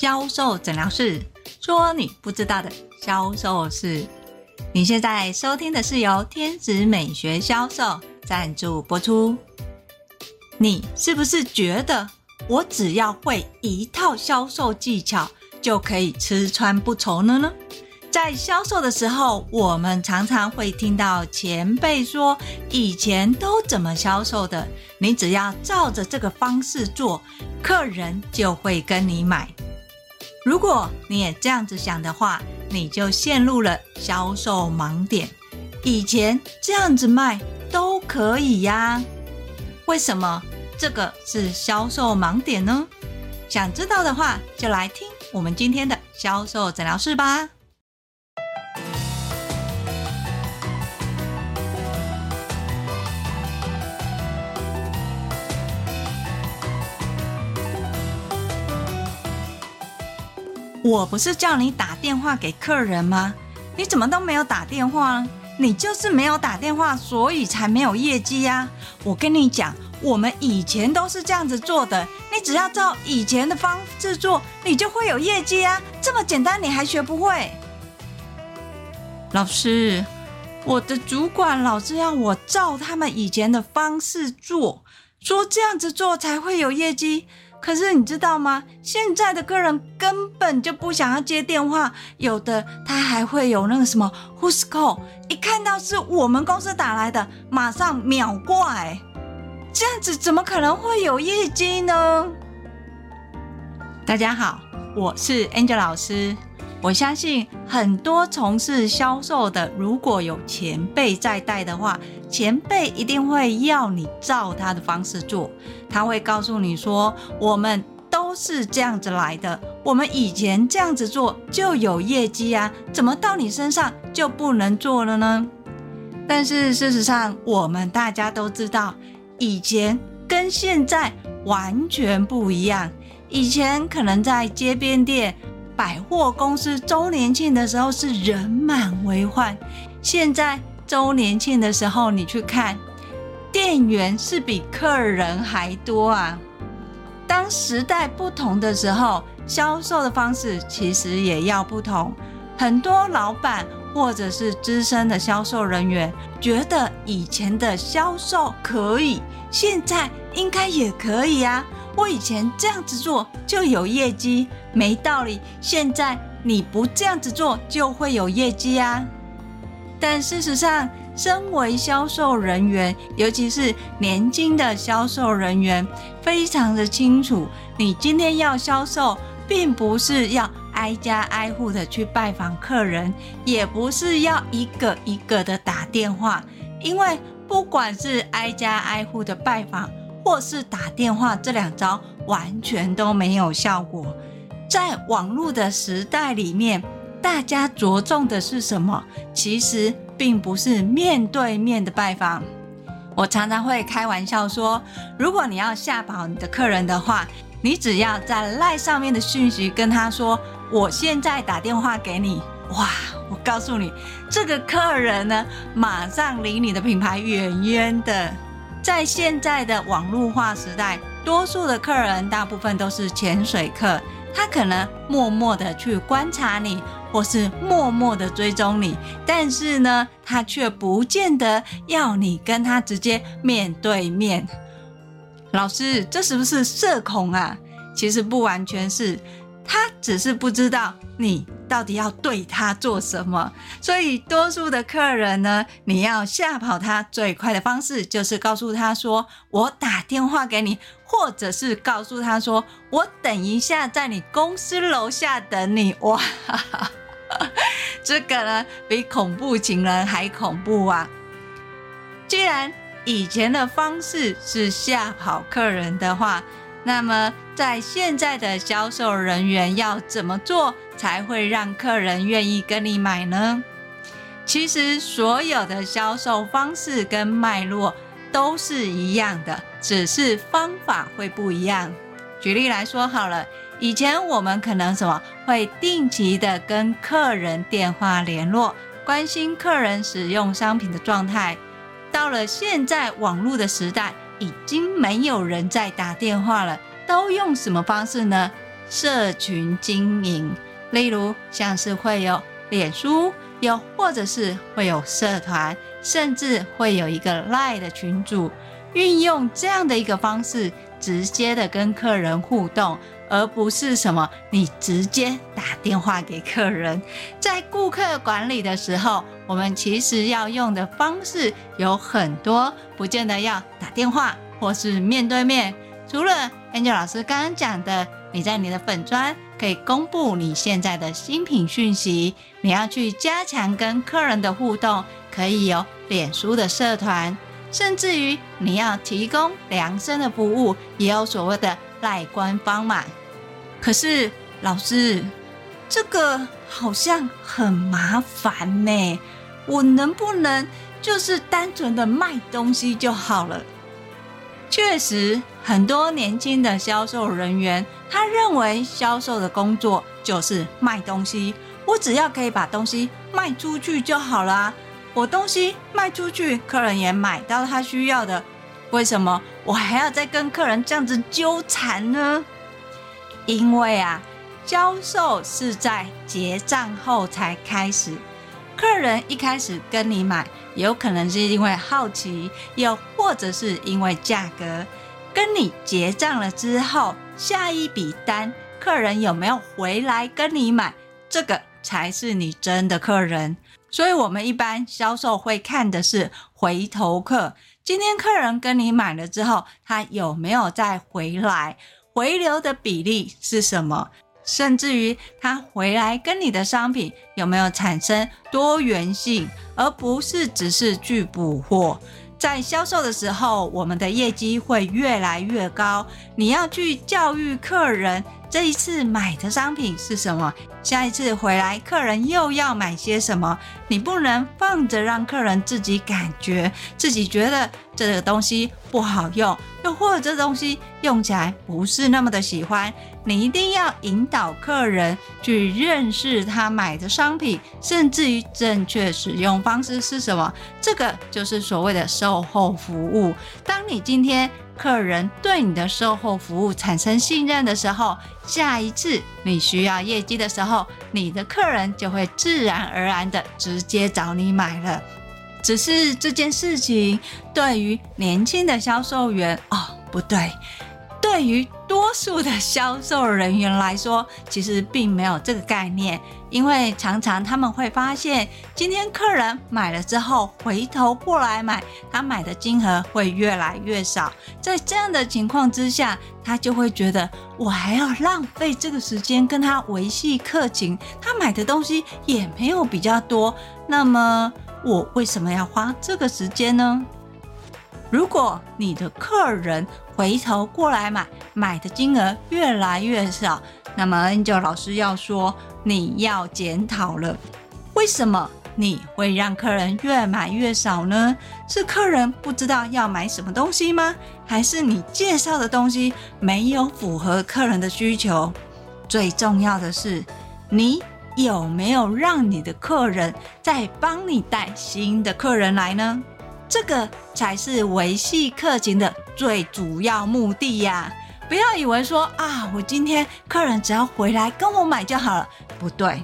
销售诊疗室，说你不知道的销售事。你现在收听的是由天使美学销售赞助播出。你是不是觉得我只要会一套销售技巧就可以吃穿不愁了呢？在销售的时候，我们常常会听到前辈说：“以前都怎么销售的？你只要照着这个方式做，客人就会跟你买。”如果你也这样子想的话，你就陷入了销售盲点。以前这样子卖都可以呀，为什么这个是销售盲点呢？想知道的话，就来听我们今天的销售诊疗室吧。我不是叫你打电话给客人吗？你怎么都没有打电话？你就是没有打电话，所以才没有业绩呀！我跟你讲，我们以前都是这样子做的，你只要照以前的方式做，你就会有业绩啊！这么简单，你还学不会？老师，我的主管老是要我照他们以前的方式做，说这样子做才会有业绩。可是你知道吗？现在的客人根本就不想要接电话，有的他还会有那个什么 Who's call，一看到是我们公司打来的，马上秒挂。这样子怎么可能会有业绩呢？大家好，我是 Angel 老师。我相信很多从事销售的，如果有前辈在带的话，前辈一定会要你照他的方式做。他会告诉你说：“我们都是这样子来的，我们以前这样子做就有业绩啊，怎么到你身上就不能做了呢？”但是事实上，我们大家都知道，以前跟现在完全不一样。以前可能在街边店。百货公司周年庆的时候是人满为患，现在周年庆的时候你去看，店员是比客人还多啊。当时代不同的时候，销售的方式其实也要不同。很多老板或者是资深的销售人员觉得以前的销售可以，现在应该也可以啊。我以前这样子做就有业绩，没道理。现在你不这样子做就会有业绩啊！但事实上，身为销售人员，尤其是年轻的销售人员，非常的清楚，你今天要销售，并不是要挨家挨户的去拜访客人，也不是要一个一个的打电话，因为不管是挨家挨户的拜访，或是打电话，这两招完全都没有效果。在网络的时代里面，大家着重的是什么？其实并不是面对面的拜访。我常常会开玩笑说，如果你要吓跑你的客人的话，你只要在赖上面的讯息跟他说：“我现在打电话给你。”哇，我告诉你，这个客人呢，马上离你的品牌远远的。在现在的网络化时代，多数的客人大部分都是潜水客，他可能默默的去观察你，或是默默的追踪你，但是呢，他却不见得要你跟他直接面对面。老师，这是不是社恐啊？其实不完全是，他只是不知道你。到底要对他做什么？所以多数的客人呢，你要吓跑他最快的方式，就是告诉他说：“我打电话给你，或者是告诉他说我等一下在你公司楼下等你。”哇，这个呢比恐怖情人还恐怖啊！既然以前的方式是吓跑客人的话，那么在现在的销售人员要怎么做？才会让客人愿意跟你买呢？其实所有的销售方式跟脉络都是一样的，只是方法会不一样。举例来说好了，以前我们可能什么会定期的跟客人电话联络，关心客人使用商品的状态。到了现在网络的时代，已经没有人在打电话了，都用什么方式呢？社群经营，例如像是会有脸书，又或者是会有社团，甚至会有一个 LINE 的群组，运用这样的一个方式，直接的跟客人互动。而不是什么，你直接打电话给客人。在顾客管理的时候，我们其实要用的方式有很多，不见得要打电话或是面对面。除了 Angel 老师刚刚讲的，你在你的粉专可以公布你现在的新品讯息，你要去加强跟客人的互动，可以有脸书的社团，甚至于你要提供量身的服务，也有所谓的赖官方嘛。可是老师，这个好像很麻烦呢。我能不能就是单纯的卖东西就好了？确实，很多年轻的销售人员，他认为销售的工作就是卖东西。我只要可以把东西卖出去就好了。我东西卖出去，客人也买到他需要的，为什么我还要再跟客人这样子纠缠呢？因为啊，销售是在结账后才开始。客人一开始跟你买，有可能是因为好奇，又或者是因为价格。跟你结账了之后，下一笔单，客人有没有回来跟你买，这个才是你真的客人。所以，我们一般销售会看的是回头客。今天客人跟你买了之后，他有没有再回来？回流的比例是什么？甚至于他回来跟你的商品有没有产生多元性，而不是只是去补货。在销售的时候，我们的业绩会越来越高。你要去教育客人，这一次买的商品是什么？下一次回来，客人又要买些什么？你不能放着让客人自己感觉，自己觉得这个东西不好用，又或者这东西用起来不是那么的喜欢。你一定要引导客人去认识他买的商品，甚至于正确使用方式是什么？这个就是所谓的售后服务。当你今天客人对你的售后服务产生信任的时候，下一次你需要业绩的时候，你的客人就会自然而然的直接找你买了。只是这件事情对于年轻的销售员哦，不对。对于多数的销售人员来说，其实并没有这个概念，因为常常他们会发现，今天客人买了之后，回头过来买，他买的金额会越来越少。在这样的情况之下，他就会觉得，我还要浪费这个时间跟他维系客情，他买的东西也没有比较多，那么我为什么要花这个时间呢？如果你的客人回头过来买，买的金额越来越少，那么 Angel 老师要说，你要检讨了。为什么你会让客人越买越少呢？是客人不知道要买什么东西吗？还是你介绍的东西没有符合客人的需求？最重要的是，你有没有让你的客人再帮你带新的客人来呢？这个才是维系客情的最主要目的呀！不要以为说啊，我今天客人只要回来跟我买就好了，不对。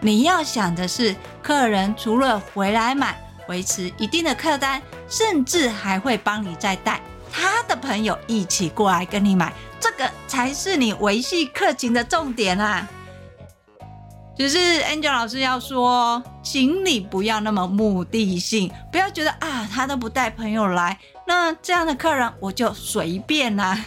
你要想的是，客人除了回来买，维持一定的客单，甚至还会帮你再带他的朋友一起过来跟你买，这个才是你维系客情的重点啊！只是 Angel 老师要说，请你不要那么目的性，不要觉得啊，他都不带朋友来，那这样的客人我就随便啦，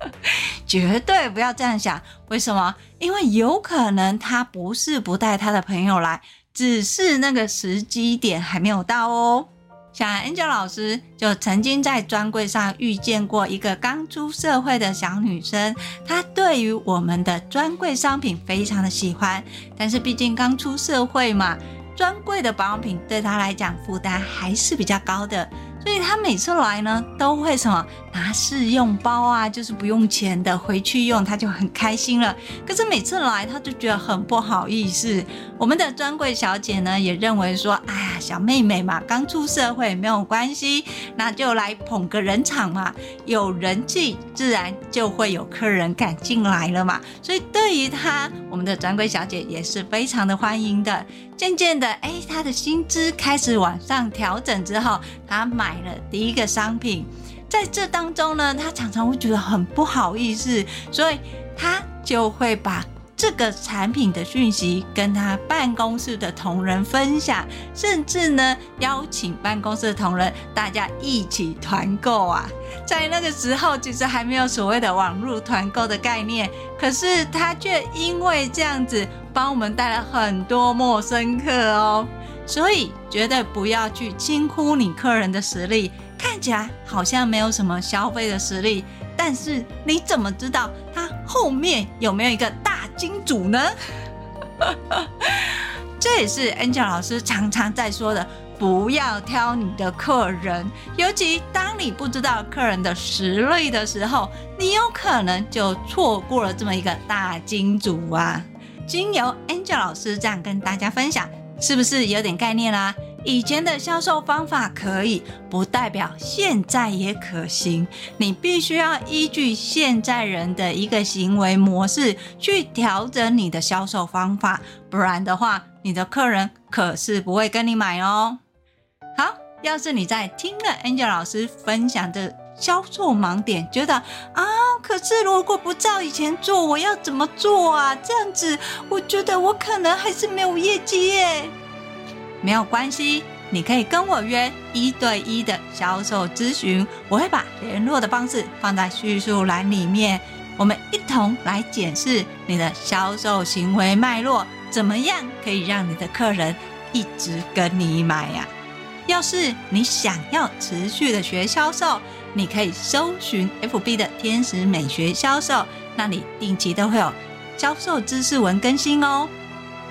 绝对不要这样想。为什么？因为有可能他不是不带他的朋友来，只是那个时机点还没有到哦。像 Angel 老师就曾经在专柜上遇见过一个刚出社会的小女生，她对于我们的专柜商品非常的喜欢，但是毕竟刚出社会嘛，专柜的保养品对她来讲负担还是比较高的，所以她每次来呢都会什么拿试用包啊，就是不用钱的，回去用他就很开心了。可是每次来他就觉得很不好意思。我们的专柜小姐呢也认为说，哎呀，小妹妹嘛，刚出社会没有关系，那就来捧个人场嘛，有人气自然就会有客人敢进来了嘛。所以对于她，我们的专柜小姐也是非常的欢迎的。渐渐的，哎，她的薪资开始往上调整之后，她买了第一个商品。在这当中呢，他常常会觉得很不好意思，所以他就会把这个产品的讯息跟他办公室的同仁分享，甚至呢邀请办公室的同仁大家一起团购啊。在那个时候，其实还没有所谓的网络团购的概念，可是他却因为这样子帮我们带来很多陌生客哦。所以绝对不要去轻忽你客人的实力。看起来好像没有什么消费的实力，但是你怎么知道他后面有没有一个大金主呢？这也是 Angel 老师常常在说的，不要挑你的客人，尤其当你不知道客人的实力的时候，你有可能就错过了这么一个大金主啊！经由 Angel 老师这样跟大家分享，是不是有点概念啦？以前的销售方法可以，不代表现在也可行。你必须要依据现在人的一个行为模式去调整你的销售方法，不然的话，你的客人可是不会跟你买哦。好，要是你在听了 Angel 老师分享的销售盲点，觉得啊，可是如果不照以前做，我要怎么做啊？这样子，我觉得我可能还是没有业绩耶。没有关系，你可以跟我约一对一的销售咨询，我会把联络的方式放在叙述栏里面，我们一同来检视你的销售行为脉络，怎么样可以让你的客人一直跟你买呀？要是你想要持续的学销售，你可以搜寻 FB 的天使美学销售，那里定期都会有销售知识文更新哦。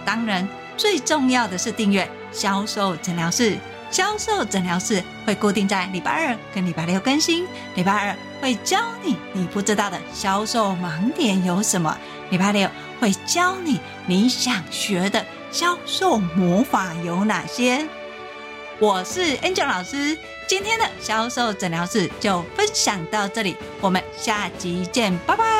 当然，最重要的是订阅。销售诊疗室，销售诊疗室会固定在礼拜二跟礼拜六更新。礼拜二会教你你不知道的销售盲点有什么，礼拜六会教你你想学的销售魔法有哪些。我是 Angel 老师，今天的销售诊疗室就分享到这里，我们下集见，拜拜。